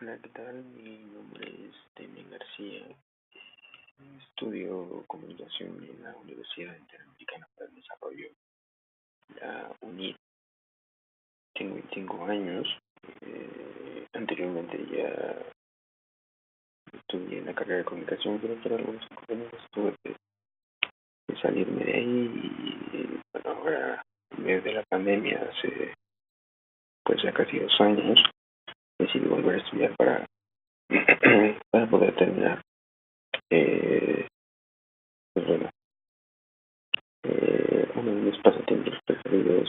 Hola, ¿qué tal? Mi nombre es Demian García. Estudio comunicación en la Universidad Interamericana para el Desarrollo, la UNID. Tengo 25 años. Eh, anteriormente ya estudié en la carrera de comunicación, pero por algunos inconvenientes tuve que, salirme de ahí bueno, ahora desde la pandemia hace pues ya casi dos años decidí volver a estudiar para, para poder terminar. Eh, pues bueno, eh, uno de mis pasatiempos preferidos,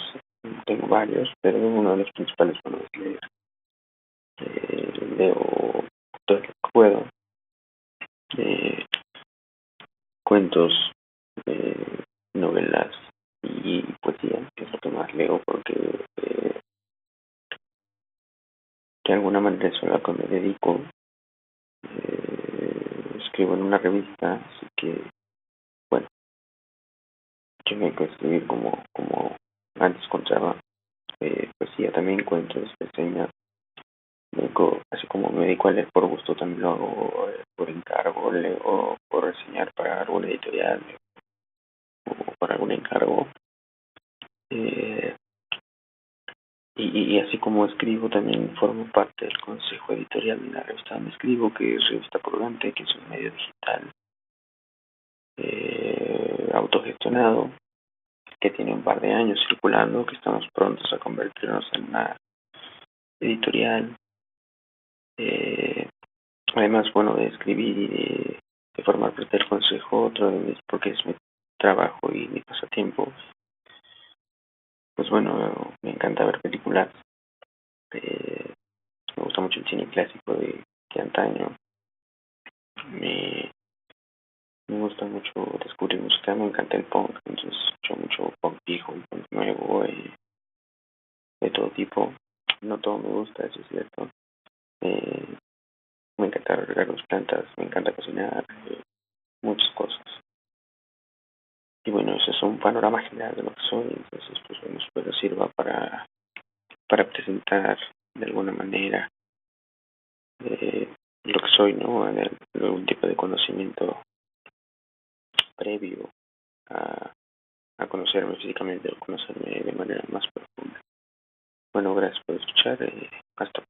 tengo varios, pero uno de los principales bueno, es leer. Eh, leo todo lo que puedo. Eh, cuentos, eh, novelas y poesía, que es lo que más leo porque eh, de alguna manera es a lo que me dedico. Eh, escribo en una revista, así que, bueno, yo me a escribir como, como antes contaba, eh, poesía también, cuentos, reseñas. Así como me dedico a leer por gusto, también lo hago eh, por encargo, leo por reseñar para alguna editorial o para algún encargo. Eh, y, y, así como escribo, también formo parte del consejo editorial de la revista donde escribo, que es Revista Prudente, que es un medio digital eh, autogestionado, que tiene un par de años circulando, que estamos prontos a convertirnos en una editorial. Eh, además, bueno, de escribir y de, formar parte del consejo, otro de porque es mi trabajo y mi pasatiempo, pues bueno, encanta ver películas. Eh, me gusta mucho el cine clásico de, de antaño. Me, me gusta mucho descubrir música, me encanta el punk, entonces escucho mucho punk viejo punk nuevo, eh, de todo tipo. No todo me gusta, eso es cierto. Eh, me encanta regar las plantas, me encanta cocinar, eh, muchas cosas y bueno, ese es un panorama general de lo que soy, entonces pues bueno, espero sirva de alguna manera eh, lo que soy, ¿no? Algún tipo de conocimiento previo a, a conocerme físicamente o conocerme de manera más profunda. Bueno, gracias por escuchar. Eh, hasta